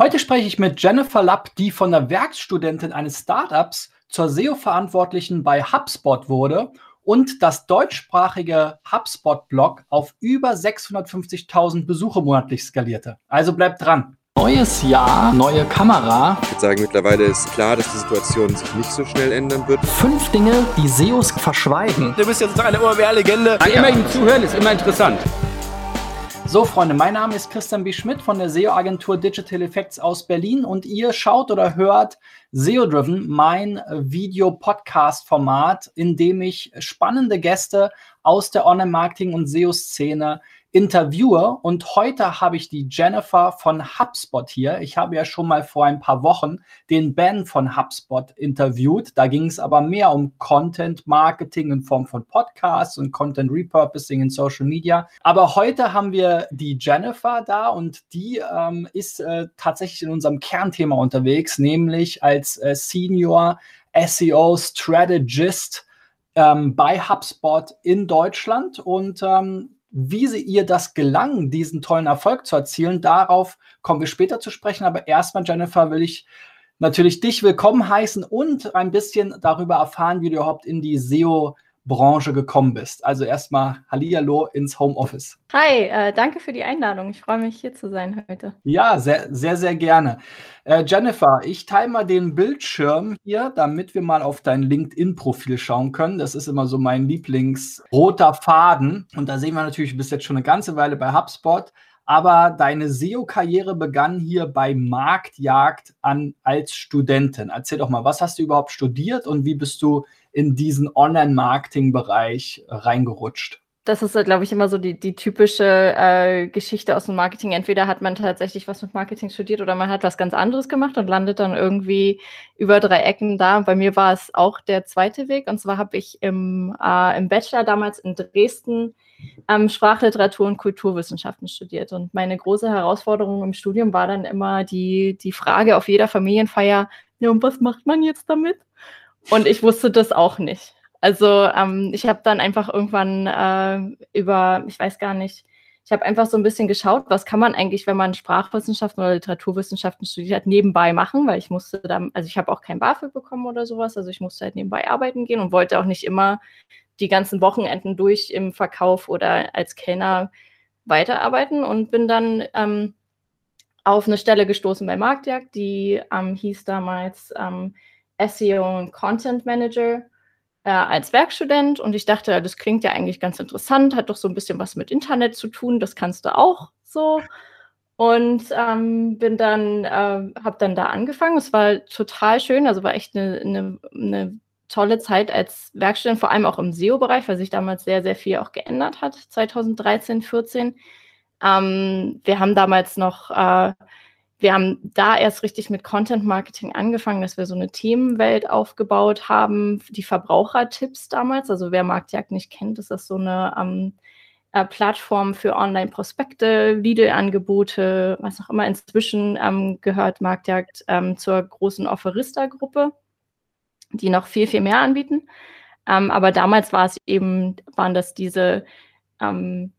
Heute spreche ich mit Jennifer Lapp, die von der Werkstudentin eines Startups zur SEO-Verantwortlichen bei HubSpot wurde und das deutschsprachige HubSpot-Blog auf über 650.000 Besucher monatlich skalierte. Also bleibt dran. Neues Jahr, neue Kamera. Ich würde sagen, mittlerweile ist klar, dass die Situation sich nicht so schnell ändern wird. Fünf Dinge, die SEOs verschweigen. Du bist jetzt eine OMR-Legende. Immer ihm zuhören ist immer interessant. So, Freunde, mein Name ist Christian B. Schmidt von der SEO-Agentur Digital Effects aus Berlin und ihr schaut oder hört SEO Driven, mein Video-Podcast-Format, in dem ich spannende Gäste aus der Online-Marketing- und SEO-Szene interviewe. Und heute habe ich die Jennifer von HubSpot hier. Ich habe ja schon mal vor ein paar Wochen den Ben von HubSpot interviewt. Da ging es aber mehr um Content Marketing in Form von Podcasts und Content Repurposing in Social Media. Aber heute haben wir die Jennifer da und die ähm, ist äh, tatsächlich in unserem Kernthema unterwegs, nämlich als äh, Senior SEO Strategist ähm, bei HubSpot in Deutschland und ähm, wie sie ihr das gelang, diesen tollen Erfolg zu erzielen, darauf kommen wir später zu sprechen. Aber erstmal, Jennifer, will ich natürlich dich willkommen heißen und ein bisschen darüber erfahren, wie du überhaupt in die SEO Branche gekommen bist. Also erstmal Hallihallo ins Homeoffice. Hi, äh, danke für die Einladung. Ich freue mich hier zu sein heute. Ja, sehr, sehr, sehr gerne. Äh, Jennifer, ich teile mal den Bildschirm hier, damit wir mal auf dein LinkedIn-Profil schauen können. Das ist immer so mein Lieblingsroter Faden. Und da sehen wir natürlich, du bist jetzt schon eine ganze Weile bei HubSpot. Aber deine SEO-Karriere begann hier bei Marktjagd an als Studentin. Erzähl doch mal, was hast du überhaupt studiert und wie bist du in diesen Online-Marketing-Bereich reingerutscht? Das ist, glaube ich, immer so die, die typische äh, Geschichte aus dem Marketing. Entweder hat man tatsächlich was mit Marketing studiert oder man hat was ganz anderes gemacht und landet dann irgendwie über drei Ecken da. Bei mir war es auch der zweite Weg. Und zwar habe ich im, äh, im Bachelor damals in Dresden ähm, Sprachliteratur und Kulturwissenschaften studiert. Und meine große Herausforderung im Studium war dann immer die, die Frage auf jeder Familienfeier, ja, und was macht man jetzt damit? Und ich wusste das auch nicht. Also ähm, ich habe dann einfach irgendwann äh, über, ich weiß gar nicht, ich habe einfach so ein bisschen geschaut, was kann man eigentlich, wenn man Sprachwissenschaften oder Literaturwissenschaften studiert hat, nebenbei machen, weil ich musste dann, also ich habe auch kein BAföG bekommen oder sowas, also ich musste halt nebenbei arbeiten gehen und wollte auch nicht immer die ganzen Wochenenden durch im Verkauf oder als Kellner weiterarbeiten und bin dann ähm, auf eine Stelle gestoßen bei Marktjagd, die ähm, hieß damals ähm, SEO und Content Manager äh, als Werkstudent und ich dachte, das klingt ja eigentlich ganz interessant, hat doch so ein bisschen was mit Internet zu tun, das kannst du auch so. Und ähm, bin dann, äh, habe dann da angefangen. Es war total schön, also war echt eine, eine, eine tolle Zeit als Werkstudent, vor allem auch im SEO-Bereich, weil sich damals sehr, sehr viel auch geändert hat, 2013, 2014. Ähm, wir haben damals noch äh, wir haben da erst richtig mit Content Marketing angefangen, dass wir so eine Themenwelt aufgebaut haben, die Verbrauchertipps damals. Also wer Marktjagd nicht kennt, ist das so eine ähm, äh, Plattform für Online-Prospekte, Lidl-Angebote, was auch immer. Inzwischen ähm, gehört Marktjagd ähm, zur großen Offerista-Gruppe, die noch viel, viel mehr anbieten. Ähm, aber damals war es eben, waren das diese ähm,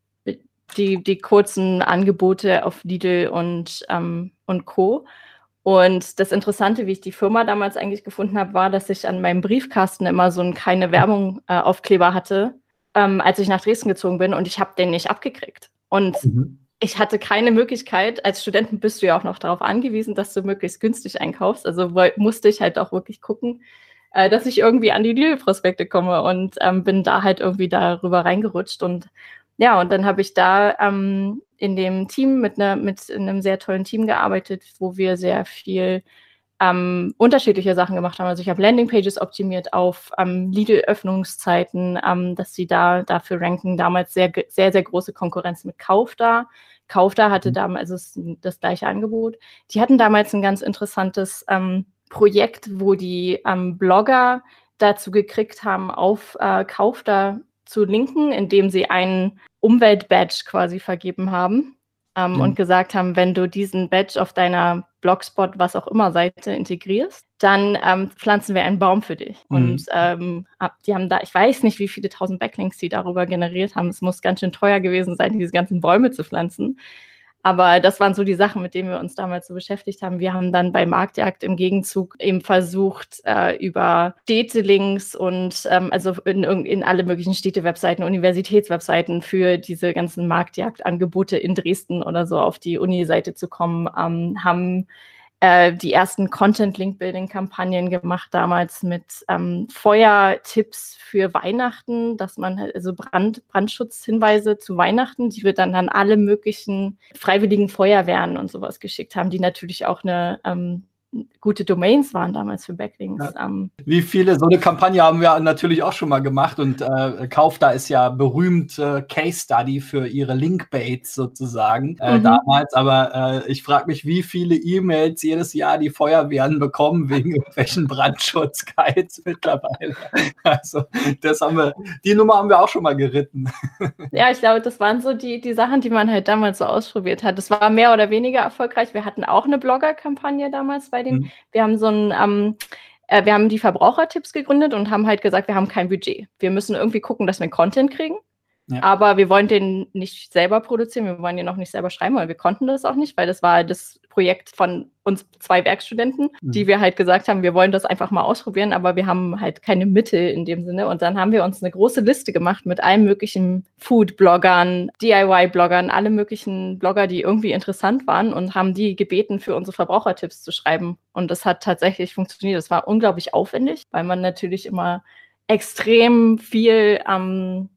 die, die kurzen Angebote auf Lidl und, ähm, und Co. Und das Interessante, wie ich die Firma damals eigentlich gefunden habe, war, dass ich an meinem Briefkasten immer so ein keine Werbung äh, Aufkleber hatte, ähm, als ich nach Dresden gezogen bin und ich habe den nicht abgekriegt. Und mhm. ich hatte keine Möglichkeit, als Studenten bist du ja auch noch darauf angewiesen, dass du möglichst günstig einkaufst. Also musste ich halt auch wirklich gucken, äh, dass ich irgendwie an die Lidl-Prospekte komme und ähm, bin da halt irgendwie darüber reingerutscht und ja, und dann habe ich da ähm, in dem Team mit, ne, mit einem sehr tollen Team gearbeitet, wo wir sehr viel ähm, unterschiedliche Sachen gemacht haben. Also ich habe Landingpages optimiert auf ähm, Lidl-Öffnungszeiten, ähm, dass sie da dafür ranken. Damals sehr, sehr, sehr große Konkurrenz mit Kauf da. Kauf da hatte mhm. damals also das gleiche Angebot. Die hatten damals ein ganz interessantes ähm, Projekt, wo die ähm, Blogger dazu gekriegt haben, auf äh, Kauf da zu linken, indem sie einen Umwelt-Badge quasi vergeben haben ähm, mhm. und gesagt haben, wenn du diesen Badge auf deiner Blogspot, was auch immer Seite integrierst, dann ähm, pflanzen wir einen Baum für dich. Mhm. Und ähm, die haben da, ich weiß nicht, wie viele tausend Backlinks die darüber generiert haben. Es muss ganz schön teuer gewesen sein, diese ganzen Bäume zu pflanzen. Aber das waren so die Sachen, mit denen wir uns damals so beschäftigt haben. Wir haben dann bei Marktjagd im Gegenzug eben versucht, äh, über Städtelinks und ähm, also in, in alle möglichen Städte-Webseiten, Universitätswebseiten für diese ganzen Marktjagdangebote in Dresden oder so auf die Uni-Seite zu kommen, ähm, haben äh, die ersten Content-Link-Building-Kampagnen gemacht, damals mit ähm, Feuertipps für Weihnachten, dass man halt, also Brand, Brandschutzhinweise zu Weihnachten, die wir dann an alle möglichen freiwilligen Feuerwehren und sowas geschickt haben, die natürlich auch eine ähm, gute Domains waren damals für Backlinks. Ja. Ähm, Wie viele, so eine Kampagne haben wir natürlich auch schon mal gemacht und äh, Kaufda ist ja berühmt äh, Case Study für ihre Linkbaits sozusagen äh, mhm. damals, aber äh, ich frage mich, wie viele E-Mails jedes Jahr die Feuerwehren bekommen wegen irgendwelchen Brandschutzguides mittlerweile. Also das haben wir, die Nummer haben wir auch schon mal geritten. Ja, ich glaube, das waren so die, die Sachen, die man halt damals so ausprobiert hat. Das war mehr oder weniger erfolgreich. Wir hatten auch eine Blogger-Kampagne damals bei bei den, mhm. wir haben so ein, ähm, äh, wir haben die Verbrauchertipps gegründet und haben halt gesagt, wir haben kein Budget. Wir müssen irgendwie gucken, dass wir Content kriegen. Ja. Aber wir wollen den nicht selber produzieren, wir wollen den noch nicht selber schreiben, weil wir konnten das auch nicht, weil das war das Projekt von uns zwei Werkstudenten, mhm. die wir halt gesagt haben, wir wollen das einfach mal ausprobieren, aber wir haben halt keine Mittel in dem Sinne. Und dann haben wir uns eine große Liste gemacht mit allen möglichen Food-Bloggern, DIY-Bloggern, alle möglichen Blogger, die irgendwie interessant waren und haben die gebeten, für unsere Verbrauchertipps zu schreiben. Und das hat tatsächlich funktioniert. Das war unglaublich aufwendig, weil man natürlich immer extrem viel am ähm,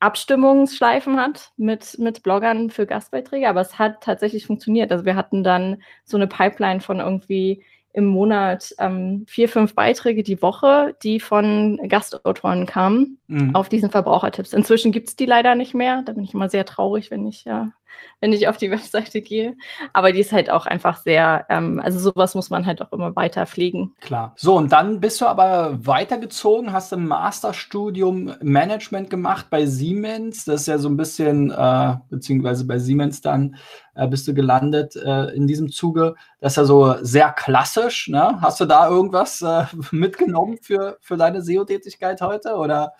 Abstimmungsschleifen hat mit, mit Bloggern für Gastbeiträge, aber es hat tatsächlich funktioniert. Also wir hatten dann so eine Pipeline von irgendwie im Monat ähm, vier, fünf Beiträge die Woche, die von Gastautoren kamen mhm. auf diesen Verbrauchertipps. Inzwischen gibt es die leider nicht mehr. Da bin ich immer sehr traurig, wenn ich ja wenn ich auf die Webseite gehe. Aber die ist halt auch einfach sehr, ähm, also sowas muss man halt auch immer weiter pflegen. Klar. So, und dann bist du aber weitergezogen, hast ein Masterstudium Management gemacht bei Siemens. Das ist ja so ein bisschen, äh, beziehungsweise bei Siemens dann äh, bist du gelandet äh, in diesem Zuge. Das ist ja so sehr klassisch. Ne? Hast du da irgendwas äh, mitgenommen für, für deine SEO-Tätigkeit heute? Oder?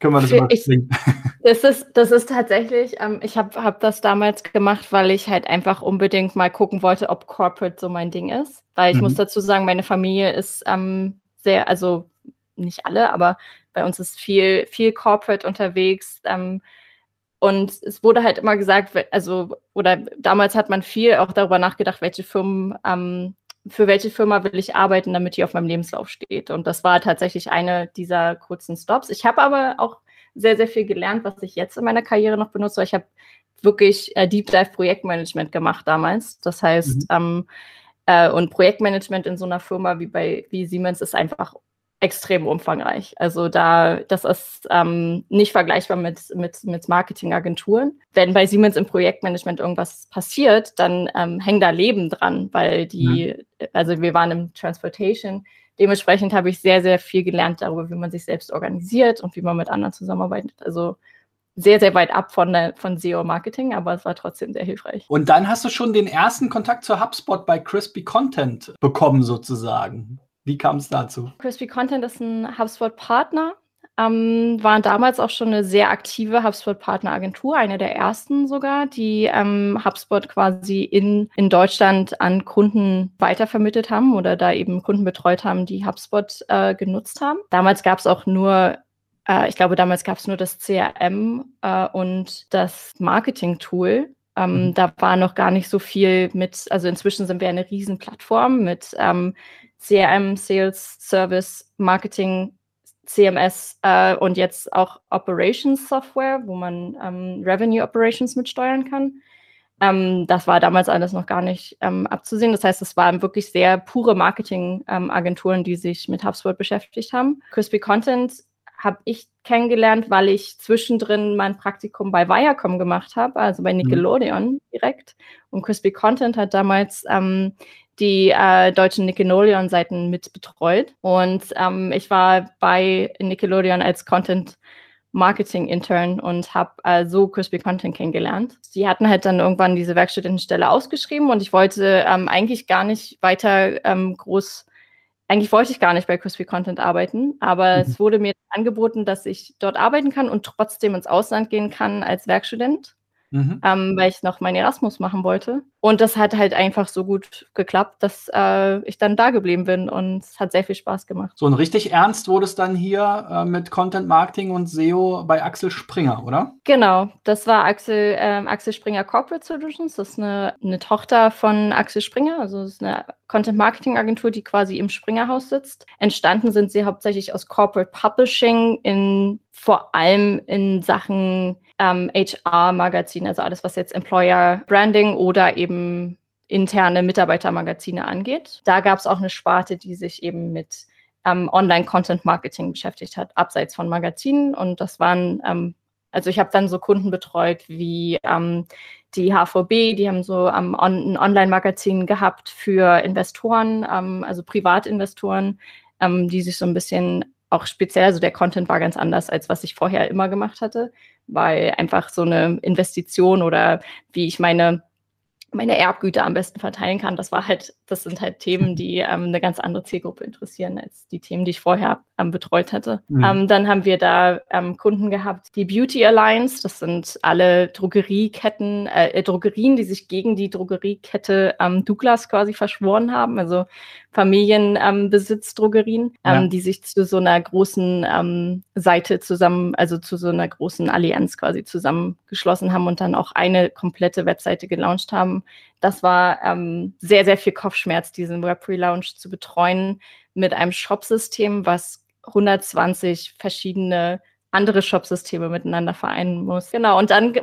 Können wir das überspringen. Das ist, das ist tatsächlich, ähm, ich habe hab das damals gemacht, weil ich halt einfach unbedingt mal gucken wollte, ob Corporate so mein Ding ist. Weil ich mhm. muss dazu sagen, meine Familie ist ähm, sehr, also nicht alle, aber bei uns ist viel, viel Corporate unterwegs. Ähm, und es wurde halt immer gesagt, also, oder damals hat man viel auch darüber nachgedacht, welche Firmen ähm, für welche Firma will ich arbeiten, damit die auf meinem Lebenslauf steht. Und das war tatsächlich eine dieser kurzen Stops. Ich habe aber auch sehr, sehr viel gelernt, was ich jetzt in meiner Karriere noch benutze. Ich habe wirklich äh, Deep Dive Projektmanagement gemacht damals. Das heißt, mhm. ähm, äh, und Projektmanagement in so einer Firma wie bei wie Siemens ist einfach extrem umfangreich. Also da, das ist ähm, nicht vergleichbar mit, mit, mit Marketingagenturen. Wenn bei Siemens im Projektmanagement irgendwas passiert, dann ähm, hängen da Leben dran, weil die, mhm. also wir waren im Transportation. Dementsprechend habe ich sehr, sehr viel gelernt darüber, wie man sich selbst organisiert und wie man mit anderen zusammenarbeitet. Also sehr, sehr weit ab von, der, von SEO-Marketing, aber es war trotzdem sehr hilfreich. Und dann hast du schon den ersten Kontakt zu HubSpot bei Crispy Content bekommen, sozusagen. Wie kam es dazu? Crispy Content ist ein HubSpot-Partner. Ähm, waren damals auch schon eine sehr aktive HubSpot-Partner-Agentur, eine der ersten sogar, die ähm, HubSpot quasi in, in Deutschland an Kunden weitervermittelt haben oder da eben Kunden betreut haben, die HubSpot äh, genutzt haben. Damals gab es auch nur äh, ich glaube, damals gab es nur das CRM äh, und das Marketing-Tool. Ähm, mhm. Da war noch gar nicht so viel mit, also inzwischen sind wir eine Riesenplattform mit ähm, CRM, Sales, Service, Marketing, CMS äh, und jetzt auch Operations Software, wo man ähm, Revenue Operations mitsteuern kann. Ähm, das war damals alles noch gar nicht ähm, abzusehen. Das heißt, es waren wirklich sehr pure Marketing-Agenturen, die sich mit HubSpot beschäftigt haben. Crispy Content habe ich kennengelernt, weil ich zwischendrin mein Praktikum bei Viacom gemacht habe, also bei mhm. Nickelodeon mhm. direkt. Und Crispy Content hat damals ähm, die äh, deutschen Nickelodeon-Seiten mit betreut. Und ähm, ich war bei Nickelodeon als Content Marketing Intern und habe äh, so Crispy Content kennengelernt. Die hatten halt dann irgendwann diese Werkstudentenstelle ausgeschrieben und ich wollte ähm, eigentlich gar nicht weiter ähm, groß, eigentlich wollte ich gar nicht bei Crispy Content arbeiten, aber mhm. es wurde mir angeboten, dass ich dort arbeiten kann und trotzdem ins Ausland gehen kann als Werkstudent. mhm. ähm, weil ich noch meinen Erasmus machen wollte. Und das hat halt einfach so gut geklappt, dass äh, ich dann da geblieben bin und es hat sehr viel Spaß gemacht. So ein richtig ernst wurde es dann hier äh, mit Content Marketing und SEO bei Axel Springer, oder? Genau, das war Axel, äh, Axel Springer Corporate Solutions. Das ist eine, eine Tochter von Axel Springer, also es ist eine Content Marketing Agentur, die quasi im Springerhaus sitzt. Entstanden sind sie hauptsächlich aus Corporate Publishing in vor allem in Sachen ähm, HR-Magazin, also alles, was jetzt Employer Branding oder eben interne Mitarbeitermagazine angeht. Da gab es auch eine Sparte, die sich eben mit ähm, Online-Content-Marketing beschäftigt hat, abseits von Magazinen. Und das waren, ähm, also ich habe dann so Kunden betreut wie ähm, die HVB, die haben so ähm, ein Online-Magazin gehabt für Investoren, ähm, also Privatinvestoren, ähm, die sich so ein bisschen auch speziell, also der Content war ganz anders, als was ich vorher immer gemacht hatte, weil einfach so eine Investition oder wie ich meine meine Erbgüter am besten verteilen kann. Das war halt, das sind halt Themen, die ähm, eine ganz andere Zielgruppe interessieren als die Themen, die ich vorher ähm, betreut hatte. Mhm. Ähm, dann haben wir da ähm, Kunden gehabt, die Beauty Alliance. Das sind alle Drogerieketten, äh, Drogerien, die sich gegen die Drogeriekette ähm, Douglas quasi verschworen haben. Also Familienbesitzdrogerien, ähm, ja. die sich zu so einer großen Seite zusammen, also zu so einer großen Allianz quasi zusammengeschlossen haben und dann auch eine komplette Webseite gelauncht haben das war ähm, sehr, sehr viel Kopfschmerz, diesen Web-Relaunch zu betreuen mit einem Shop-System, was 120 verschiedene andere Shop-Systeme miteinander vereinen muss. Genau, und dann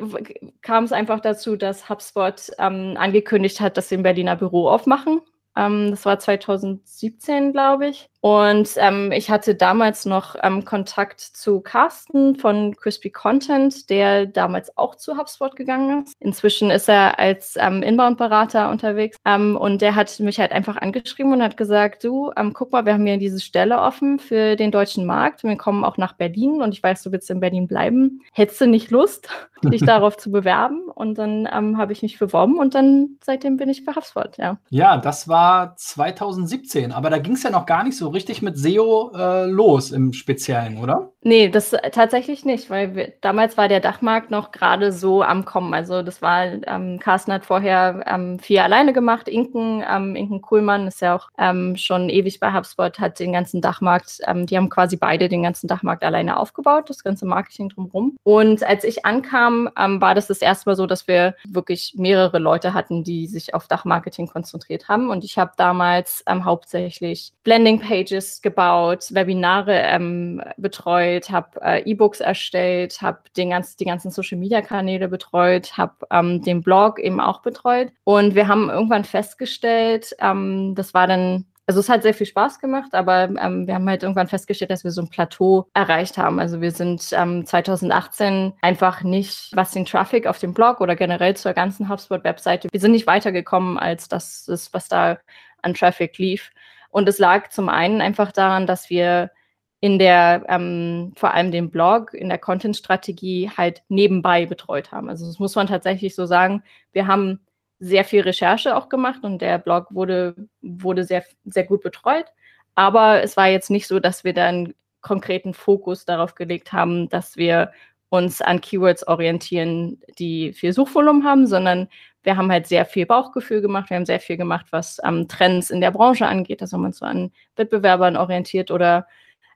kam es einfach dazu, dass HubSpot ähm, angekündigt hat, dass sie ein Berliner Büro aufmachen. Ähm, das war 2017, glaube ich. Und ähm, ich hatte damals noch ähm, Kontakt zu Carsten von Crispy Content, der damals auch zu HubSpot gegangen ist. Inzwischen ist er als ähm, Inbound-Berater unterwegs. Ähm, und der hat mich halt einfach angeschrieben und hat gesagt, du, ähm, guck mal, wir haben hier diese Stelle offen für den deutschen Markt. Wir kommen auch nach Berlin und ich weiß, du willst in Berlin bleiben. Hättest du nicht Lust, dich darauf zu bewerben? Und dann ähm, habe ich mich beworben und dann seitdem bin ich bei HubSpot, ja. Ja, das war 2017, aber da ging es ja noch gar nicht so richtig mit SEO äh, los im Speziellen, oder? Nee, das tatsächlich nicht, weil wir, damals war der Dachmarkt noch gerade so am Kommen. Also das war, ähm, Carsten hat vorher ähm, viel alleine gemacht. Inken, ähm, Inken Kuhlmann ist ja auch ähm, schon ewig bei HubSpot, hat den ganzen Dachmarkt, ähm, die haben quasi beide den ganzen Dachmarkt alleine aufgebaut, das ganze Marketing drumherum. Und als ich ankam, ähm, war das das erste Mal so, dass wir wirklich mehrere Leute hatten, die sich auf Dachmarketing konzentriert haben. Und ich habe damals hauptsächlich Blending Pages gebaut, Webinare betreut, betreut, habe äh, E-Books erstellt, habe ganz, die ganzen Social-Media-Kanäle betreut, habe ähm, den Blog eben auch betreut. Und wir haben irgendwann festgestellt, ähm, das war dann also es hat sehr viel Spaß gemacht, aber ähm, wir haben halt irgendwann festgestellt, dass wir so ein Plateau erreicht haben. Also wir sind ähm, 2018 einfach nicht, was den Traffic auf dem Blog oder generell zur ganzen HubSpot-Webseite, wir sind nicht weitergekommen, als das was da an Traffic lief. Und es lag zum einen einfach daran, dass wir in der, ähm, vor allem den Blog, in der Content-Strategie halt nebenbei betreut haben. Also das muss man tatsächlich so sagen. Wir haben sehr viel Recherche auch gemacht und der Blog wurde, wurde sehr, sehr gut betreut. Aber es war jetzt nicht so, dass wir dann konkreten Fokus darauf gelegt haben, dass wir uns an Keywords orientieren, die viel Suchvolumen haben, sondern wir haben halt sehr viel Bauchgefühl gemacht. Wir haben sehr viel gemacht, was ähm, Trends in der Branche angeht, dass man so an Wettbewerbern orientiert oder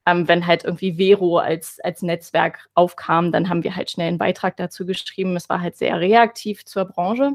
ähm, wenn halt irgendwie Vero als, als Netzwerk aufkam, dann haben wir halt schnell einen Beitrag dazu geschrieben. Es war halt sehr reaktiv zur Branche,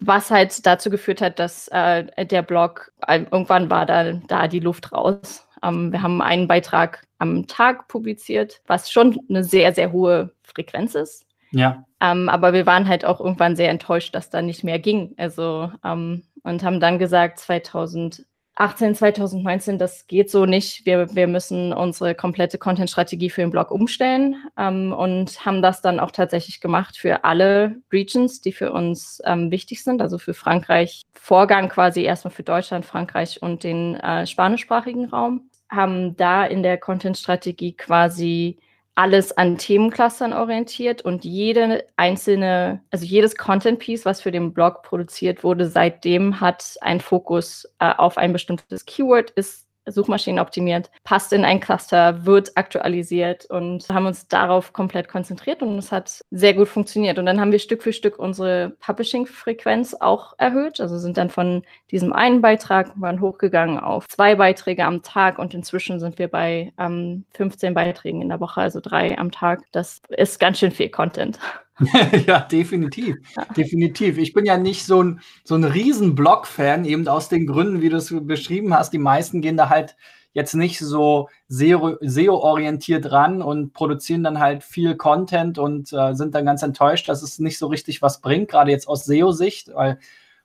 was halt dazu geführt hat, dass äh, der Blog, äh, irgendwann war da, da die Luft raus. Ähm, wir haben einen Beitrag am Tag publiziert, was schon eine sehr, sehr hohe Frequenz ist. Ja. Ähm, aber wir waren halt auch irgendwann sehr enttäuscht, dass da nicht mehr ging. Also, ähm, und haben dann gesagt, 2000 18, 2019, das geht so nicht. Wir, wir müssen unsere komplette Content-Strategie für den Blog umstellen ähm, und haben das dann auch tatsächlich gemacht für alle Regions, die für uns ähm, wichtig sind, also für Frankreich. Vorgang quasi erstmal für Deutschland, Frankreich und den äh, spanischsprachigen Raum. Haben da in der Content-Strategie quasi alles an Themenclustern orientiert und jede einzelne, also jedes Content-Piece, was für den Blog produziert wurde, seitdem hat ein Fokus äh, auf ein bestimmtes Keyword, ist Suchmaschinen optimiert, passt in ein Cluster, wird aktualisiert und haben uns darauf komplett konzentriert und es hat sehr gut funktioniert. Und dann haben wir Stück für Stück unsere Publishing-Frequenz auch erhöht, also sind dann von diesem einen Beitrag waren hochgegangen auf zwei Beiträge am Tag und inzwischen sind wir bei ähm, 15 Beiträgen in der Woche, also drei am Tag. Das ist ganz schön viel Content. ja, definitiv. Definitiv. Ich bin ja nicht so ein, so ein riesen Blog-Fan, eben aus den Gründen, wie du es beschrieben hast. Die meisten gehen da halt jetzt nicht so SEO-orientiert ran und produzieren dann halt viel Content und äh, sind dann ganz enttäuscht, dass es nicht so richtig was bringt, gerade jetzt aus SEO-Sicht, weil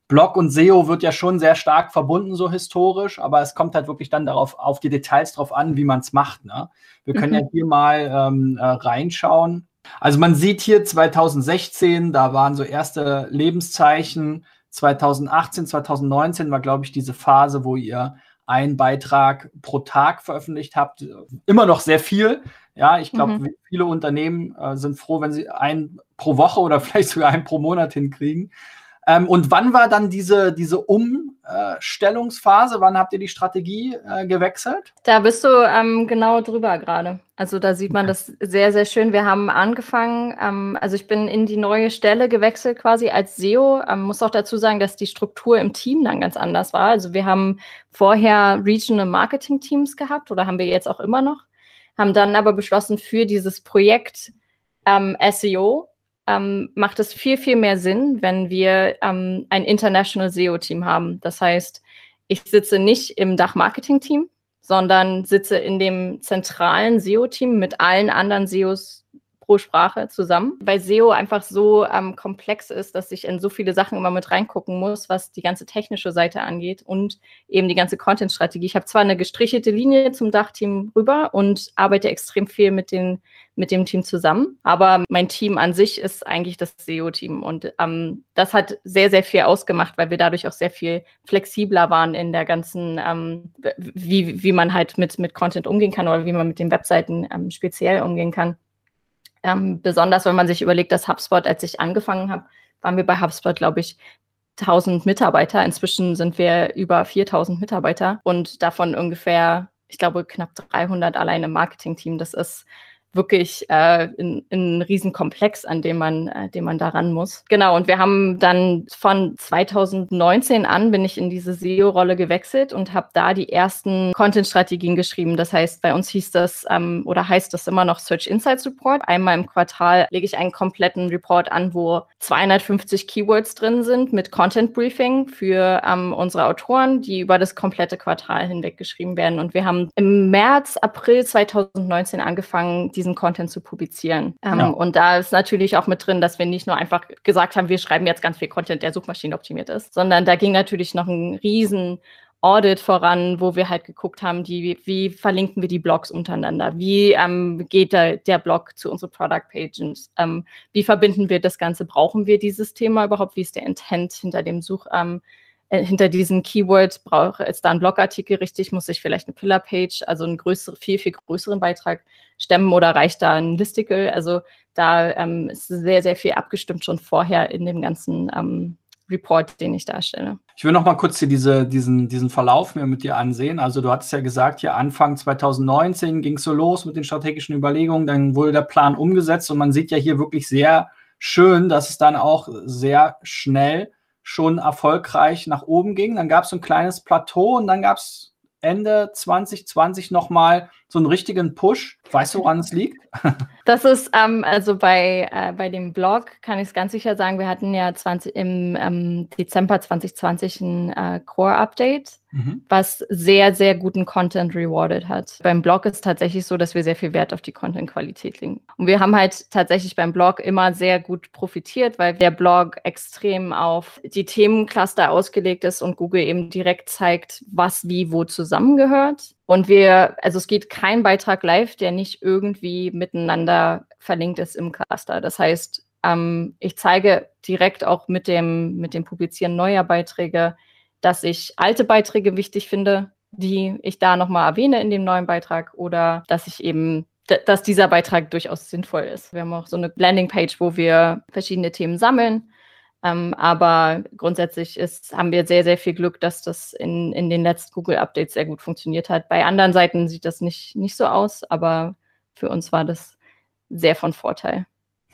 Blog und SEO wird ja schon sehr stark verbunden, so historisch, aber es kommt halt wirklich dann darauf, auf die Details drauf an, wie man es macht. Ne? Wir können mhm. ja hier mal ähm, äh, reinschauen. Also man sieht hier 2016, da waren so erste Lebenszeichen. 2018, 2019 war, glaube ich, diese Phase, wo ihr einen Beitrag pro Tag veröffentlicht habt. Immer noch sehr viel. Ja, ich glaube, mhm. viele Unternehmen äh, sind froh, wenn sie einen pro Woche oder vielleicht sogar einen pro Monat hinkriegen. Ähm, und wann war dann diese, diese Umstellungsphase? Wann habt ihr die Strategie äh, gewechselt? Da bist du ähm, genau drüber gerade. Also da sieht man das sehr, sehr schön. Wir haben angefangen, ähm, also ich bin in die neue Stelle gewechselt quasi als SEO. Ähm, muss auch dazu sagen, dass die Struktur im Team dann ganz anders war. Also wir haben vorher Regional Marketing Teams gehabt oder haben wir jetzt auch immer noch, haben dann aber beschlossen für dieses Projekt ähm, SEO ähm, macht es viel, viel mehr Sinn, wenn wir ähm, ein International SEO-Team haben. Das heißt, ich sitze nicht im Dach-Marketing-Team, sondern sitze in dem zentralen SEO-Team mit allen anderen SEOs pro Sprache zusammen, weil SEO einfach so ähm, komplex ist, dass ich in so viele Sachen immer mit reingucken muss, was die ganze technische Seite angeht und eben die ganze Content-Strategie. Ich habe zwar eine gestrichelte Linie zum Dachteam rüber und arbeite extrem viel mit, den, mit dem Team zusammen, aber mein Team an sich ist eigentlich das SEO-Team und ähm, das hat sehr, sehr viel ausgemacht, weil wir dadurch auch sehr viel flexibler waren in der ganzen, ähm, wie, wie man halt mit, mit Content umgehen kann oder wie man mit den Webseiten ähm, speziell umgehen kann. Ähm, besonders wenn man sich überlegt, dass HubSpot, als ich angefangen habe, waren wir bei HubSpot, glaube ich, 1000 Mitarbeiter. Inzwischen sind wir über 4000 Mitarbeiter und davon ungefähr, ich glaube, knapp 300 allein im Marketing-Team. Das ist wirklich äh, in, in Riesenkomplex, an dem man, äh, dem man daran muss. Genau, und wir haben dann von 2019 an bin ich in diese SEO-Rolle gewechselt und habe da die ersten Content-Strategien geschrieben. Das heißt, bei uns hieß das ähm, oder heißt das immer noch Search Insights Report. Einmal im Quartal lege ich einen kompletten Report an, wo 250 Keywords drin sind mit Content Briefing für ähm, unsere Autoren, die über das komplette Quartal hinweg geschrieben werden. Und wir haben im März, April 2019 angefangen, diesen Content zu publizieren. Ähm, ja. Und da ist natürlich auch mit drin, dass wir nicht nur einfach gesagt haben, wir schreiben jetzt ganz viel Content, der Suchmaschinen optimiert ist, sondern da ging natürlich noch ein riesen Audit voran, wo wir halt geguckt haben, die, wie verlinken wir die Blogs untereinander? Wie ähm, geht der, der Blog zu unseren Product Pages? Ähm, wie verbinden wir das Ganze? Brauchen wir dieses Thema überhaupt? Wie ist der Intent hinter dem Such, ähm, äh, hinter diesen Keywords brauche ist da ein Blogartikel richtig, muss ich vielleicht eine Pillar-Page, also einen größeren, viel, viel größeren Beitrag stemmen oder reicht da ein Listicle? Also da ähm, ist sehr, sehr viel abgestimmt schon vorher in dem ganzen ähm, Report, den ich darstelle. Ich will noch mal kurz hier diese, diesen, diesen Verlauf mir mit dir ansehen. Also du hattest ja gesagt, hier Anfang 2019 ging es so los mit den strategischen Überlegungen, dann wurde der Plan umgesetzt und man sieht ja hier wirklich sehr schön, dass es dann auch sehr schnell schon erfolgreich nach oben ging. Dann gab es so ein kleines Plateau und dann gab es Ende 2020 nochmal so einen richtigen Push. Weißt du, woran es liegt? Das ist, ähm, also bei, äh, bei dem Blog kann ich es ganz sicher sagen, wir hatten ja 20, im ähm, Dezember 2020 ein äh, Core-Update, mhm. was sehr, sehr guten Content rewarded hat. Beim Blog ist es tatsächlich so, dass wir sehr viel Wert auf die Content-Qualität legen. Und wir haben halt tatsächlich beim Blog immer sehr gut profitiert, weil der Blog extrem auf die Themencluster ausgelegt ist und Google eben direkt zeigt, was wie wo zusammengehört. Und wir, also es geht kein Beitrag live, der nicht irgendwie miteinander verlinkt ist im Cluster. Das heißt, ähm, ich zeige direkt auch mit dem, mit dem Publizieren neuer Beiträge, dass ich alte Beiträge wichtig finde, die ich da nochmal erwähne in dem neuen Beitrag oder dass ich eben dass dieser Beitrag durchaus sinnvoll ist. Wir haben auch so eine Landingpage, wo wir verschiedene Themen sammeln Ähm, aber grundsätzlich ist, haben wir sehr, sehr viel Glück, dass das in, in den letzten Google-Updates sehr gut funktioniert hat. Bei anderen Seiten sieht das nicht, nicht so aus, aber für uns war das sehr von Vorteil.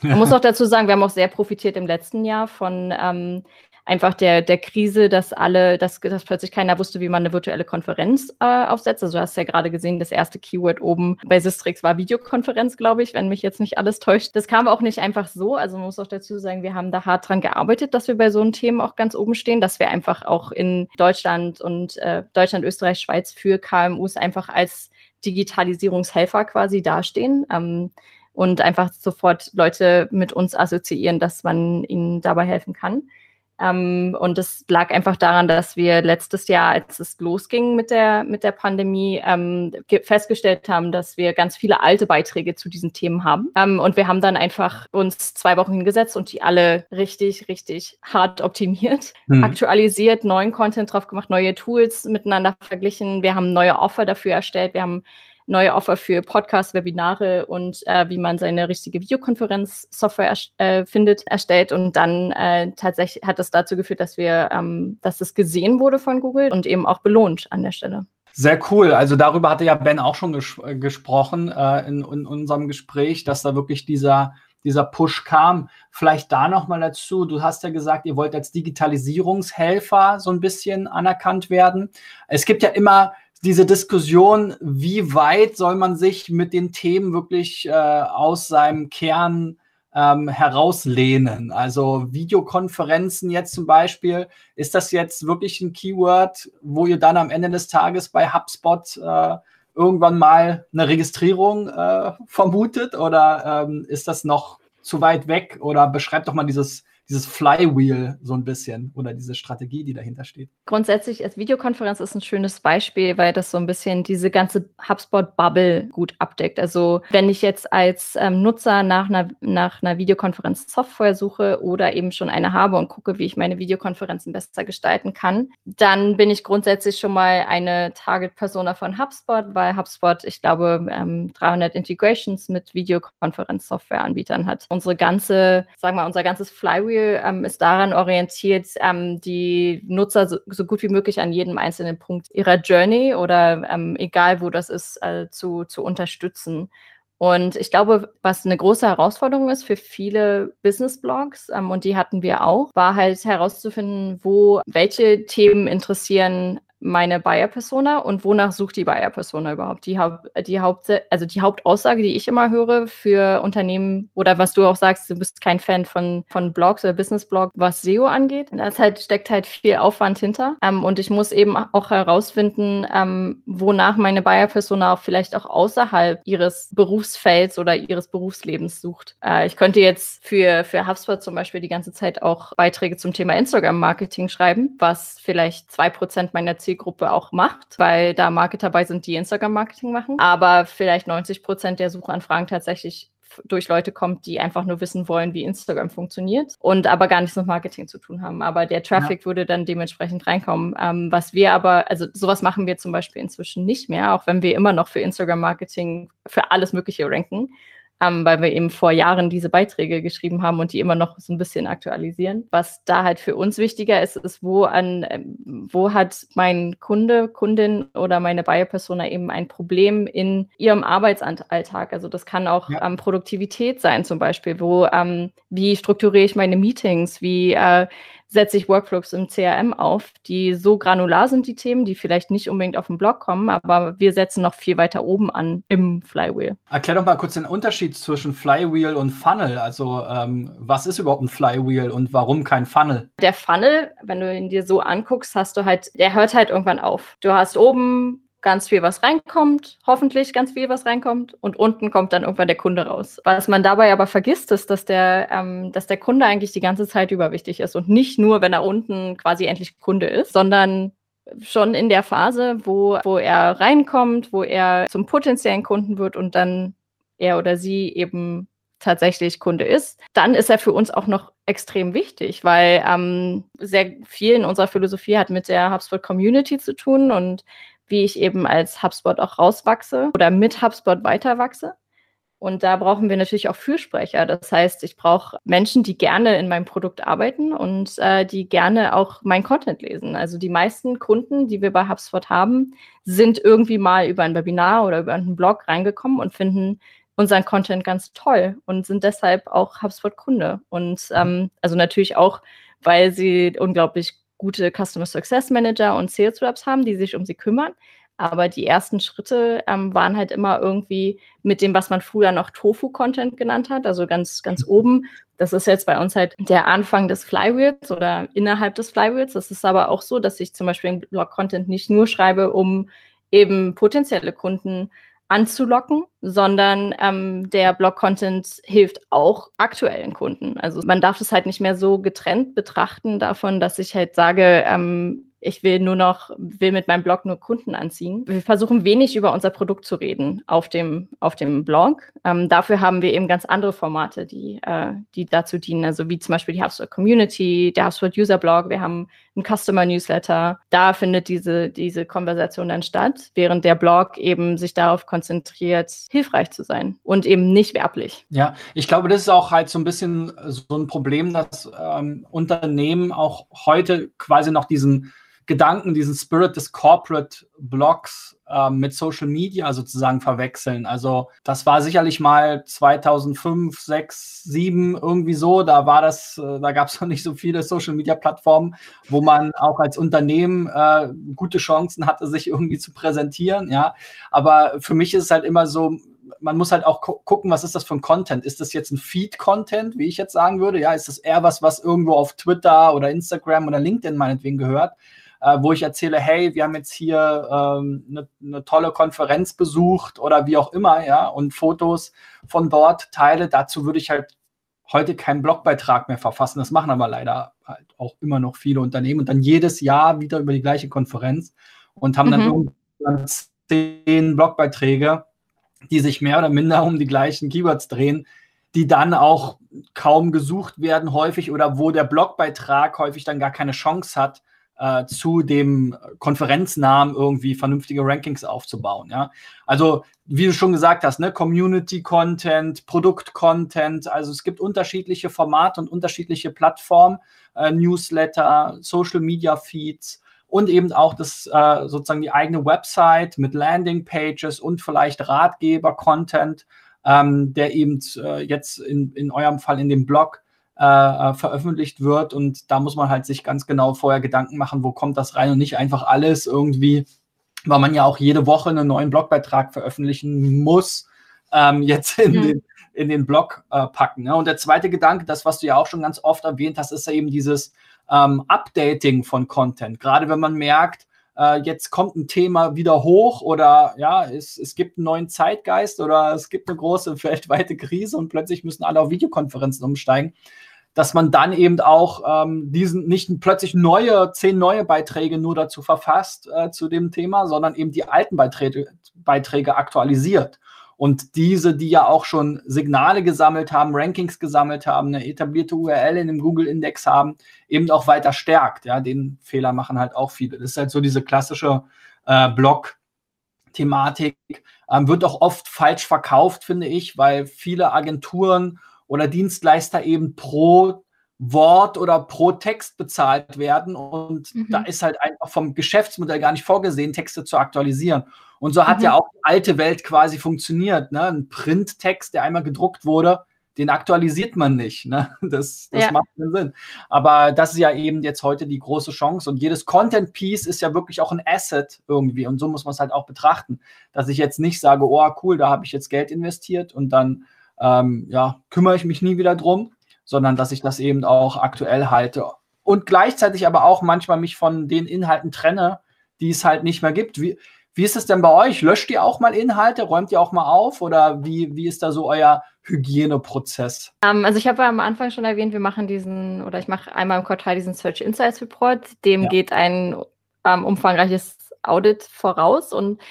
Man muss auch dazu sagen, wir haben auch sehr profitiert im letzten Jahr von ähm, einfach der, der Krise, dass alle, dass, dass plötzlich keiner wusste, wie man eine virtuelle Konferenz äh, aufsetzt. Also du hast ja gerade gesehen, das erste Keyword oben bei Sistrix war Videokonferenz, glaube ich, wenn mich jetzt nicht alles täuscht. Das kam auch nicht einfach so. Also man muss auch dazu sagen, wir haben da hart dran gearbeitet, dass wir bei so einem Themen auch ganz oben stehen, dass wir einfach auch in Deutschland und äh, Deutschland, Österreich, Schweiz für KMUs einfach als Digitalisierungshelfer quasi dastehen. Ähm, und einfach sofort Leute mit uns assoziieren, dass man ihnen dabei helfen kann. Ähm, und es lag einfach daran, dass wir letztes Jahr, als es losging mit der, mit der Pandemie, ähm, festgestellt haben, dass wir ganz viele alte Beiträge zu diesen Themen haben. Ähm, und wir haben dann einfach uns zwei Wochen hingesetzt und die alle richtig, richtig hart optimiert, mhm. aktualisiert, neuen Content drauf gemacht, neue Tools miteinander verglichen. Wir haben neue Offer dafür erstellt. Wir haben neue Offer für Podcasts, Webinare und äh, wie man seine richtige Videokonferenz-Software äh, findet, erstellt. Und dann äh, tatsächlich hat das dazu geführt, dass wir, ähm, dass es gesehen wurde von Google und eben auch belohnt an der Stelle. Sehr cool. Also darüber hatte ja Ben auch schon ges äh, gesprochen äh, in, in, unserem Gespräch, dass da wirklich dieser, dieser Push kam. Vielleicht da nochmal dazu. Du hast ja gesagt, ihr wollt als Digitalisierungshelfer so ein bisschen anerkannt werden. Es gibt ja immer diese Diskussion, wie weit soll man sich mit den Themen wirklich äh, aus seinem Kern ähm, herauslehnen? Also Videokonferenzen jetzt zum Beispiel, ist das jetzt wirklich ein Keyword, wo ihr dann am Ende des Tages bei HubSpot äh, irgendwann mal eine Registrierung äh, vermutet oder ähm, ist das noch zu weit weg? Oder beschreibt doch mal dieses dieses Flywheel so ein bisschen oder diese Strategie, die dahinter steht. Grundsätzlich als Videokonferenz ist ein schönes Beispiel, weil das so ein bisschen diese ganze HubSpot-Bubble gut abdeckt. Also wenn ich jetzt als ähm, Nutzer nach einer, nach einer Videokonferenz-Software suche oder eben schon eine habe und gucke, wie ich meine Videokonferenzen besser gestalten kann, dann bin ich grundsätzlich schon mal eine Target-Persona von HubSpot, weil HubSpot, ich glaube, ähm, 300 Integrations mit Videokonferenz-Software-Anbietern hat. Unsere ganze, sagen wir mal, unser ganzes Flywheel Tool ähm, ist daran orientiert, ähm, die Nutzer so, so, gut wie möglich an jedem einzelnen Punkt ihrer Journey oder ähm, egal wo das ist, äh, zu, zu unterstützen. Und ich glaube, was eine große Herausforderung ist für viele Business-Blogs, ähm, und die hatten wir auch, war halt herauszufinden, wo welche Themen interessieren meine Buyer-Persona und wonach sucht die Buyer-Persona überhaupt? Die, die, Haupt, also die Hauptaussage, die ich immer höre für Unternehmen oder was du auch sagst, du bist kein Fan von, von Blogs oder Business-Blog, was SEO angeht. Da halt, steckt halt viel Aufwand hinter. Ähm, und ich muss eben auch herausfinden, ähm, wonach meine Buyer-Persona auch vielleicht auch außerhalb ihres Berufsfelds oder ihres Berufslebens sucht. Äh, ich könnte jetzt für, für HubSpot zum Beispiel die ganze Zeit auch Beiträge zum Thema Instagram-Marketing schreiben, was vielleicht zwei Prozent meiner Zielgruppe auch macht, weil da Marketer bei sind, die Instagram-Marketing machen. Aber vielleicht 90 Prozent der Suchanfragen tatsächlich durch Leute kommt, die einfach nur wissen wollen, wie Instagram funktioniert und aber gar nichts mit Marketing zu tun haben. Aber der Traffic ja. würde dann dementsprechend reinkommen. Ähm, was wir aber, also sowas machen wir zum Beispiel inzwischen nicht mehr, auch wenn wir immer noch für Instagram-Marketing für alles Mögliche ranken ähm, weil wir eben vor Jahren diese Beiträge geschrieben haben und die immer noch so ein bisschen aktualisieren. Was da halt für uns wichtiger ist, ist, wo an, ähm, wo hat mein Kunde, Kundin oder meine Buyer-Persona eben ein Problem in ihrem Arbeitsalltag. Also das kann auch ja. ähm, Produktivität sein zum Beispiel. Wo, ähm, wie strukturiere ich meine Meetings? Wie äh, setze ich Workflows im CRM auf, die so granular sind, die Themen, die vielleicht nicht unbedingt auf den Blog kommen, aber wir setzen noch viel weiter oben an im Flywheel. Erklär doch mal kurz den Unterschied zwischen Flywheel und Funnel. Also ähm, was ist überhaupt ein Flywheel und warum kein Funnel? Der Funnel, wenn du ihn dir so anguckst, hast du halt, der hört halt irgendwann auf. Du hast oben ganz viel, was reinkommt, hoffentlich ganz viel, was reinkommt, und unten kommt dann irgendwann der Kunde raus. Was man dabei aber vergisst, ist, dass der, ähm, dass der Kunde eigentlich die ganze Zeit über wichtig ist und nicht nur, wenn er unten quasi endlich Kunde ist, sondern schon in der Phase, wo, wo er reinkommt, wo er zum potenziellen Kunden wird und dann er oder sie eben tatsächlich Kunde ist, dann ist er für uns auch noch extrem wichtig, weil ähm, sehr viel in unserer Philosophie hat mit der HubSpot Community zu tun und wie ich eben als HubSpot auch rauswachse oder mit HubSpot weiterwachse. Und da brauchen wir natürlich auch Fürsprecher. Das heißt, ich brauche Menschen, die gerne in meinem Produkt arbeiten und äh, die gerne auch mein Content lesen. Also die meisten Kunden, die wir bei HubSpot haben, sind irgendwie mal über ein Webinar oder über einen Blog reingekommen und finden unseren Content ganz toll und sind deshalb auch HubSpot-Kunde. Und ähm, also natürlich auch, weil sie unglaublich gute Customer Success Manager und Sales Reps haben, die sich um sie kümmern. Aber die ersten Schritte ähm, waren halt immer irgendwie mit dem, was man früher noch Tofu-Content genannt hat, also ganz, ganz mhm. oben. Das ist jetzt bei uns halt der Anfang des Flywheels oder innerhalb des Flywheels. Das ist aber auch so, dass ich zum Beispiel Blog-Content nicht nur schreibe, um eben potenzielle Kunden anzulocken, sondern ähm, der Blog-Content hilft auch aktuellen Kunden. Also man darf es halt nicht mehr so getrennt betrachten davon, dass ich halt sage, ähm, ich will nur noch, will mit meinem Blog nur Kunden anziehen. Wir versuchen wenig über unser Produkt zu reden auf dem, auf dem Blog. Ähm, dafür haben wir eben ganz andere Formate, die, äh, die dazu dienen, also wie zum Beispiel die HubSpot Community, der HubSpot User Blog, wir haben einen Customer Newsletter. Da findet diese, diese Konversation dann statt, während der Blog eben sich darauf konzentriert, hilfreich zu sein und eben nicht werblich. Ja, ich glaube, das ist auch halt so ein bisschen so ein Problem, dass ähm, Unternehmen auch heute quasi noch diesen Gedanken, diesen Spirit des Corporate Blogs äh, mit Social Media sozusagen verwechseln. Also das war sicherlich mal 2005, 6, 7 irgendwie so. Da war das, äh, da gab es noch nicht so viele Social Media Plattformen, wo man auch als Unternehmen äh, gute Chancen hatte, sich irgendwie zu präsentieren. Ja, aber für mich ist es halt immer so, man muss halt auch gu gucken, was ist das für ein Content? Ist das jetzt ein Feed-Content, wie ich jetzt sagen würde? Ja, ist das eher was, was irgendwo auf Twitter oder Instagram oder LinkedIn meinetwegen gehört? Äh, wo ich erzähle, hey, wir haben jetzt hier eine ähm, ne, tolle Konferenz besucht oder wie auch immer, ja, und Fotos von dort teile. Dazu würde ich halt heute keinen Blogbeitrag mehr verfassen. Das machen aber leider halt auch immer noch viele Unternehmen und dann jedes Jahr wieder über die gleiche Konferenz und haben dann mhm. irgendwann zehn Blogbeiträge, die sich mehr oder minder um die gleichen Keywords drehen, die dann auch kaum gesucht werden häufig oder wo der Blogbeitrag häufig dann gar keine Chance hat, äh, zu dem Konferenznamen irgendwie vernünftige Rankings aufzubauen. Ja? Also, wie du schon gesagt hast, ne, Community-Content, Produkt-Content, also es gibt unterschiedliche Formate und unterschiedliche Plattformen, äh, Newsletter, Social-Media-Feeds und eben auch das äh, sozusagen die eigene Website mit Landing-Pages und vielleicht Ratgeber-Content, ähm, der eben äh, jetzt in, in eurem Fall in dem Blog äh, äh, veröffentlicht wird. Und da muss man halt sich ganz genau vorher Gedanken machen, wo kommt das rein und nicht einfach alles irgendwie, weil man ja auch jede Woche einen neuen Blogbeitrag veröffentlichen muss, ähm, jetzt in, mhm. den, in den Blog äh, packen. Ne? Und der zweite Gedanke, das, was du ja auch schon ganz oft erwähnt hast, ist ja eben dieses ähm, Updating von Content. Gerade wenn man merkt, äh, jetzt kommt ein Thema wieder hoch oder ja, es, es gibt einen neuen Zeitgeist oder es gibt eine große weltweite Krise und plötzlich müssen alle auf Videokonferenzen umsteigen dass man dann eben auch ähm, diesen nicht plötzlich neue, zehn neue Beiträge nur dazu verfasst äh, zu dem Thema, sondern eben die alten Beiträge, Beiträge aktualisiert. Und diese, die ja auch schon Signale gesammelt haben, Rankings gesammelt haben, eine etablierte URL in dem Google-Index haben, eben auch weiter stärkt. Ja, den Fehler machen halt auch viele. Das ist halt so diese klassische äh, Blog-Thematik. Ähm, wird auch oft falsch verkauft, finde ich, weil viele Agenturen oder Dienstleister eben pro Wort oder pro Text bezahlt werden. Und mhm. da ist halt einfach vom Geschäftsmodell gar nicht vorgesehen, Texte zu aktualisieren. Und so hat mhm. ja auch die alte Welt quasi funktioniert. Ne? Ein Printtext, der einmal gedruckt wurde, den aktualisiert man nicht. Ne? Das, das ja. macht keinen Sinn. Aber das ist ja eben jetzt heute die große Chance. Und jedes Content-Piece ist ja wirklich auch ein Asset irgendwie. Und so muss man es halt auch betrachten. Dass ich jetzt nicht sage, oh cool, da habe ich jetzt Geld investiert und dann ähm, ja, kümmere ich mich nie wieder drum, sondern dass ich das eben auch aktuell halte. Und gleichzeitig aber auch manchmal mich von den Inhalten trenne, die es halt nicht mehr gibt. Wie, wie ist es denn bei euch? Löscht ihr auch mal Inhalte? Räumt ihr auch mal auf? Oder wie, wie ist da so euer Hygieneprozess? Um, ähm, also ich habe ja am Anfang schon erwähnt, wir machen diesen, oder ich mache einmal im Quartal diesen Search Insights Report. Dem ja. geht ein ähm, umfangreiches Audit voraus. Und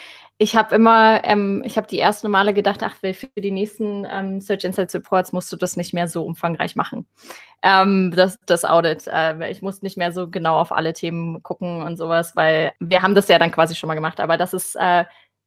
ich habe immer, ähm, ich habe die ersten Male gedacht, ach, für die nächsten ähm, Search Insights Reports musst du das nicht mehr so umfangreich machen. Ähm, das, das Audit. Äh, ich muss nicht mehr so genau auf alle Themen gucken und sowas, weil wir haben das ja dann quasi schon mal gemacht. Aber das ist äh,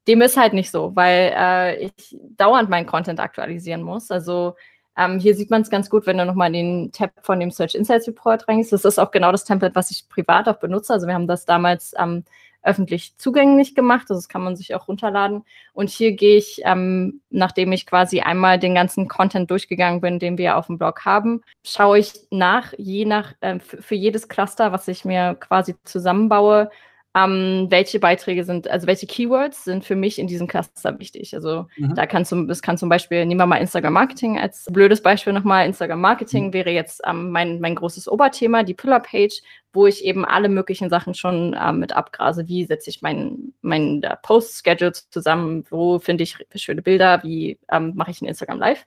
dem ist halt nicht so, weil äh, ich dauernd meinen Content aktualisieren muss. Also ähm, hier sieht man es ganz gut, wenn du nochmal in den Tab von dem Search Insights Report reingehst. Das ist auch genau das Template, was ich privat auch benutze. Also wir haben das damals ähm, öffentlich zugänglich gemacht. Also das kann man sich auch runterladen. Und hier gehe ich, ähm, nachdem ich quasi einmal den ganzen Content durchgegangen bin, den wir auf dem Blog haben, schaue ich nach, je nach, äh, für jedes Cluster, was ich mir quasi zusammenbaue, ähm, welche Beiträge sind, also welche Keywords sind für mich in diesem Cluster wichtig. Also mhm. da kann zum, es kann zum Beispiel, nehmen wir mal Instagram Marketing als blödes Beispiel nochmal. Instagram Marketing mhm. wäre jetzt ähm, mein, mein großes Oberthema, die Pillar-Page, wo ich eben alle möglichen Sachen schon ähm, mit abgrase. Wie setze ich mein, mein Post-Schedule zusammen? Wo finde ich schöne Bilder? Wie ähm, mache ich ein Instagram Live?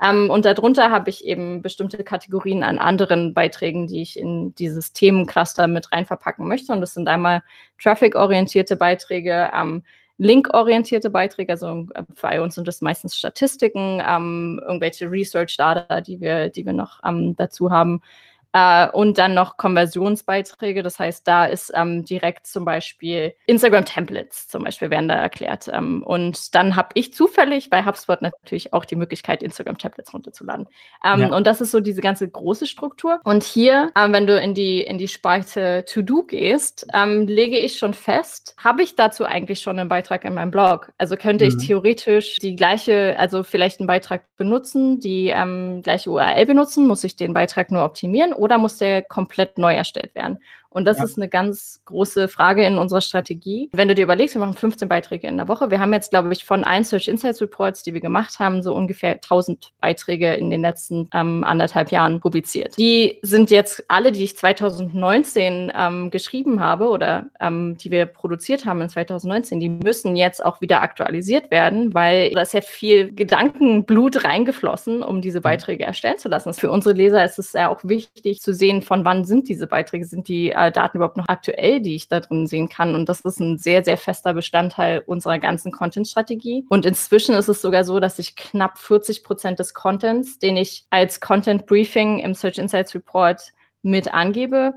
Ähm, und darunter habe ich eben bestimmte Kategorien an anderen Beiträgen, die ich in dieses Themencluster mit rein verpacken möchte. Und das sind einmal Traffic-orientierte Beiträge, ähm, Link-orientierte Beiträge, also äh, bei uns sind das meistens Statistiken, ähm, irgendwelche Research-Data, die wir, die wir noch ähm, dazu haben. Äh, und dann noch Konversionsbeiträge. Das heißt, da ist ähm, direkt zum Beispiel Instagram-Templates zum Beispiel werden da erklärt. Ähm, und dann habe ich zufällig bei HubSpot natürlich auch die Möglichkeit, Instagram-Templates runterzuladen. Ähm, ja. Und das ist so diese ganze große Struktur. Und hier, ähm, wenn du in die, in die Spalte To-Do gehst, ähm, lege ich schon fest, habe ich dazu eigentlich schon einen Beitrag in meinem Blog? Also könnte mhm. ich theoretisch die gleiche, also vielleicht einen Beitrag benutzen, die ähm, gleiche URL benutzen, muss ich den Beitrag nur optimieren oder muss der komplett neu erstellt werden? Und das ja. ist eine ganz große Frage in unserer Strategie. Wenn du dir überlegst, wir machen 15 Beiträge in der Woche. Wir haben jetzt, glaube ich, von allen Search Insights Reports, die wir gemacht haben, so ungefähr 1000 Beiträge in den letzten ähm, anderthalb Jahren publiziert. Die sind jetzt alle, die ich 2019 ähm, geschrieben habe oder ähm, die wir produziert haben in 2019, die müssen jetzt auch wieder aktualisiert werden, weil da ist ja viel Gedankenblut reingeflossen, um diese mhm. Beiträge erstellen zu lassen. Für unsere Leser ist es ja auch wichtig zu sehen, von wann sind diese Beiträge, sind die äh, Daten überhaupt noch aktuell, die ich da drin sehen kann. Und das ist ein sehr, sehr fester Bestandteil unserer ganzen Content-Strategie. Und inzwischen ist es sogar so, dass ich knapp 40 Prozent des Contents, den ich als Content Briefing im Search Insights Report mit angebe,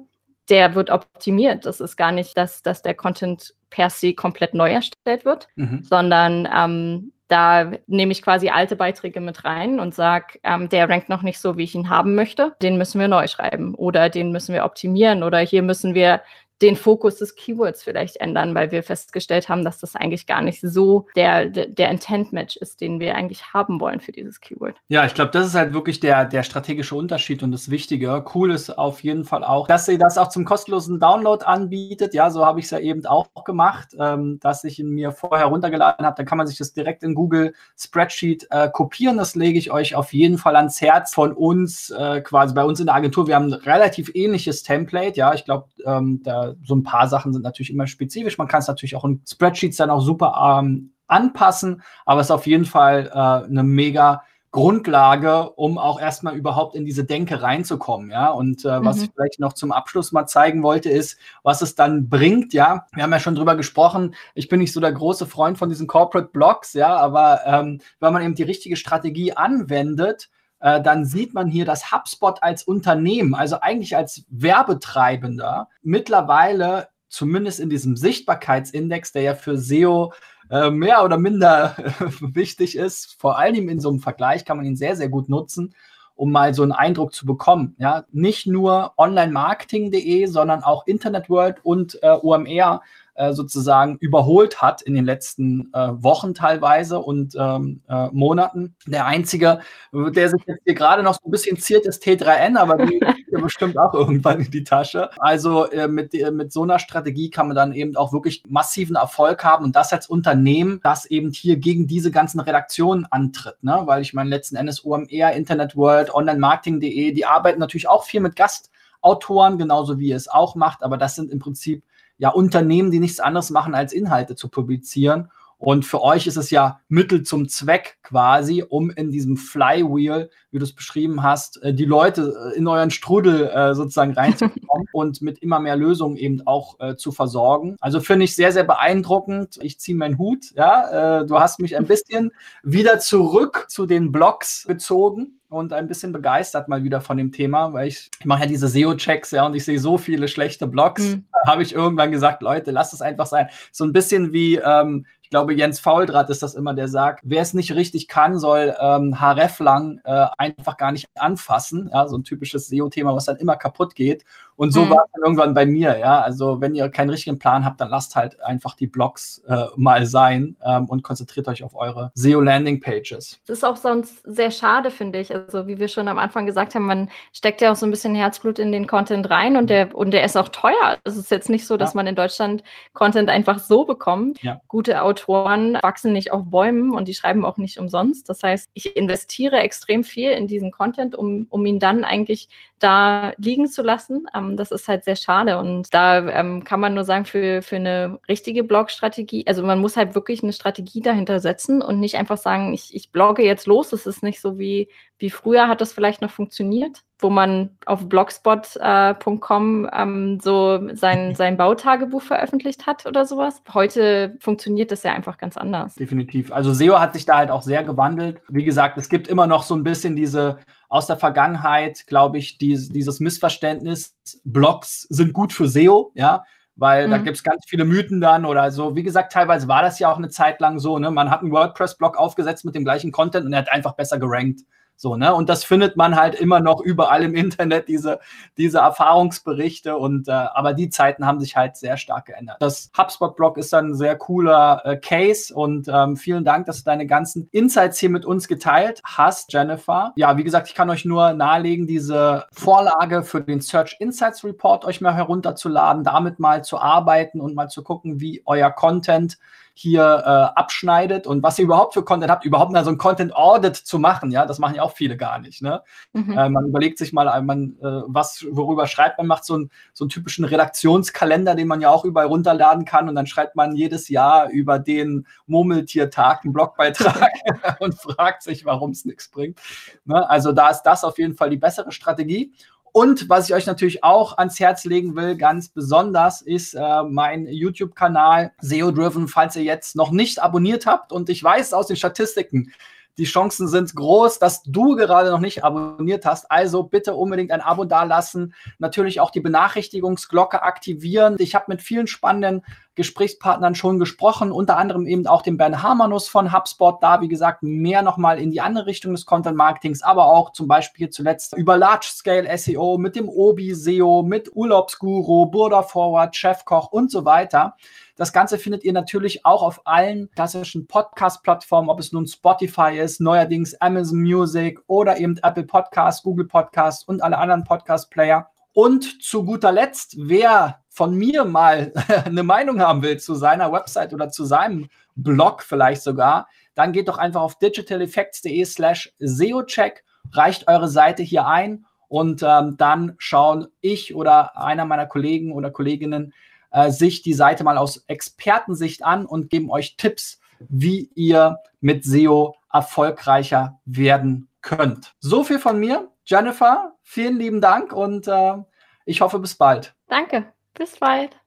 der wird optimiert. Das ist gar nicht, dass, dass der Content per se komplett neu erstellt wird, mhm. sondern ähm, da nehme ich quasi alte Beiträge mit rein und sage, ähm, der rankt noch nicht so, wie ich ihn haben möchte. Den müssen wir neu schreiben oder den müssen wir optimieren oder hier müssen wir den Fokus des Keywords vielleicht ändern, weil wir festgestellt haben, dass das eigentlich gar nicht so der, der, Intent-Match ist, den wir eigentlich haben wollen für dieses Keyword. Ja, ich glaube, das ist halt wirklich der, der strategische Unterschied und das Wichtige. Cool ist auf jeden Fall auch, dass sie das auch zum kostenlosen Download anbietet. Ja, so habe ich es ja eben auch gemacht, ähm, dass ich ihn mir vorher runtergeladen habe. Dann kann man sich das direkt in Google Spreadsheet äh, kopieren. Das lege ich euch auf jeden Fall ans Herz von uns, äh, quasi bei uns in der Agentur. Wir haben ein relativ ähnliches Template. Ja, ich glaube, ähm, da so ein paar Sachen sind natürlich immer spezifisch. Man kann es natürlich auch in Spreadsheets dann auch super ähm, anpassen, aber es ist auf jeden Fall äh, eine mega Grundlage, um auch erstmal überhaupt in diese Denke reinzukommen, ja. Und äh, mhm. was ich vielleicht noch zum Abschluss mal zeigen wollte, ist, was es dann bringt, ja. Wir haben ja schon drüber gesprochen. Ich bin nicht so der große Freund von diesen Corporate Blogs, ja, aber ähm, wenn man eben die richtige Strategie anwendet, äh, dann sieht man hier, dass HubSpot als Unternehmen, also eigentlich als Werbetreibender, mittlerweile zumindest in diesem Sichtbarkeitsindex, der ja für SEO äh, mehr oder minder wichtig ist, vor allem in so einem Vergleich kann man ihn sehr, sehr gut nutzen, um mal so einen Eindruck zu bekommen. Ja, nicht nur onlinemarketing.de, sondern auch Internet World und äh, OMR äh, sozusagen überholt hat in den letzten äh, Wochen teilweise und ähm, äh, Monaten. Der einzige, der sich jetzt hier gerade noch so ein bisschen ziert, ist T3N, aber die geht bestimmt auch irgendwann in die Tasche. Also äh, mit, äh, mit so einer Strategie kann man dann eben auch wirklich massiven Erfolg haben und das als Unternehmen, das eben hier gegen diese ganzen Redaktionen antritt. Ne? Weil ich meine, letzten Endes OMR, Internet World, Online-Marketing.de, die arbeiten natürlich auch viel mit Gastautoren, genauso wie ihr es auch macht, aber das sind im Prinzip ja Unternehmen, die nichts anderes machen, als Inhalte zu publizieren. Und für euch ist es ja Mittel zum Zweck quasi, um in diesem Flywheel, wie du es beschrieben hast, äh, die Leute äh, in euren Strudel äh, sozusagen reinzubekommen und mit immer mehr Lösungen eben auch äh, zu versorgen. Also finde ich sehr, sehr beeindruckend. Ich ziehe meinen Hut. Ja, äh, du hast mich ein bisschen wieder zurück zu den Blogs gezogen und ein bisschen begeistert mal wieder von dem Thema, weil ich, ich mache ja diese SEO-Checks, ja, und ich sehe so viele schlechte Blogs. Mhm. Habe ich irgendwann gesagt, Leute, lasst es einfach sein. So ein bisschen wie, ähm, glaube, Jens Fauldraht ist das immer, der sagt, wer es nicht richtig kann, soll ähm, href lang äh, einfach gar nicht anfassen. Ja, so ein typisches SEO-Thema, was dann immer kaputt geht. Und so mhm. war es dann irgendwann bei mir. Ja, also wenn ihr keinen richtigen Plan habt, dann lasst halt einfach die Blogs äh, mal sein ähm, und konzentriert euch auf eure SEO-Landing-Pages. Das ist auch sonst sehr schade, finde ich. Also wie wir schon am Anfang gesagt haben, man steckt ja auch so ein bisschen Herzblut in den Content rein und der, und der ist auch teuer. Es ist jetzt nicht so, dass ja. man in Deutschland Content einfach so bekommt. Ja. Gute Autoren wachsen nicht auf Bäumen und die schreiben auch nicht umsonst. Das heißt, ich investiere extrem viel in diesen Content, um, um ihn dann eigentlich da liegen zu lassen. Ähm, das ist halt sehr schade. Und da ähm, kann man nur sagen, für, für eine richtige Blog-Strategie, also man muss halt wirklich eine Strategie dahinter setzen und nicht einfach sagen, ich, ich blogge jetzt los. Es ist nicht so wie, wie früher hat das vielleicht noch funktioniert, wo man auf blogspot.com äh, ähm, so sein, sein Bautagebuch veröffentlicht hat oder sowas. Heute funktioniert das ja einfach ganz anders. Definitiv. Also SEO hat sich da halt auch sehr gewandelt. Wie gesagt, es gibt immer noch so ein bisschen diese aus der Vergangenheit, glaube ich, die, dieses Missverständnis, Blogs sind gut für SEO, ja, weil mhm. da gibt es ganz viele Mythen dann oder so. Wie gesagt, teilweise war das ja auch eine Zeit lang so, ne? Man hat einen WordPress-Blog aufgesetzt mit dem gleichen Content und er hat einfach besser gerankt. So, ne? Und das findet man halt immer noch überall im Internet, diese, diese Erfahrungsberichte. Und äh, aber die Zeiten haben sich halt sehr stark geändert. Das HubSpot-Blog ist dann ein sehr cooler äh, Case und ähm, vielen Dank, dass du deine ganzen Insights hier mit uns geteilt hast, Jennifer. Ja, wie gesagt, ich kann euch nur nahelegen, diese Vorlage für den Search Insights Report euch mal herunterzuladen, damit mal zu arbeiten und mal zu gucken, wie euer Content hier äh, abschneidet und was ihr überhaupt für Content habt, überhaupt mal so ein Content Audit zu machen, ja, das machen ja auch viele gar nicht. Ne? Mhm. Äh, man überlegt sich mal, äh, man, äh, was, worüber schreibt man, macht so, ein, so einen typischen Redaktionskalender, den man ja auch überall runterladen kann und dann schreibt man jedes Jahr über den Murmeltiertag einen Blogbeitrag und fragt sich, warum es nichts bringt. Ne? Also da ist das auf jeden Fall die bessere Strategie. Und was ich euch natürlich auch ans Herz legen will, ganz besonders, ist äh, mein YouTube-Kanal SEO Driven, falls ihr jetzt noch nicht abonniert habt. Und ich weiß aus den Statistiken, die Chancen sind groß, dass du gerade noch nicht abonniert hast. Also bitte unbedingt ein Abo dalassen. Natürlich auch die Benachrichtigungsglocke aktivieren. Ich habe mit vielen spannenden Gesprächspartnern schon gesprochen, unter anderem eben auch dem Ben Hamanus von HubSpot. Da, wie gesagt, mehr nochmal in die andere Richtung des Content Marketings, aber auch zum Beispiel zuletzt über Large Scale SEO mit dem Obi SEO, mit Urlaubsguru, Burda Forward, Chefkoch und so weiter. Das Ganze findet ihr natürlich auch auf allen klassischen Podcast-Plattformen, ob es nun Spotify ist, neuerdings Amazon Music oder eben Apple Podcasts, Google Podcasts und alle anderen Podcast-Player. Und zu guter Letzt, wer von mir mal eine Meinung haben will zu seiner Website oder zu seinem Blog vielleicht sogar, dann geht doch einfach auf digitaleffects.de slash SEO-Check, reicht eure Seite hier ein und ähm, dann schauen ich oder einer meiner Kollegen oder Kolleginnen äh, sich die Seite mal aus Expertensicht an und geben euch Tipps, wie ihr mit SEO erfolgreicher werden könnt. So viel von mir. Jennifer, vielen lieben Dank und äh, ich hoffe bis bald. Danke, bis bald.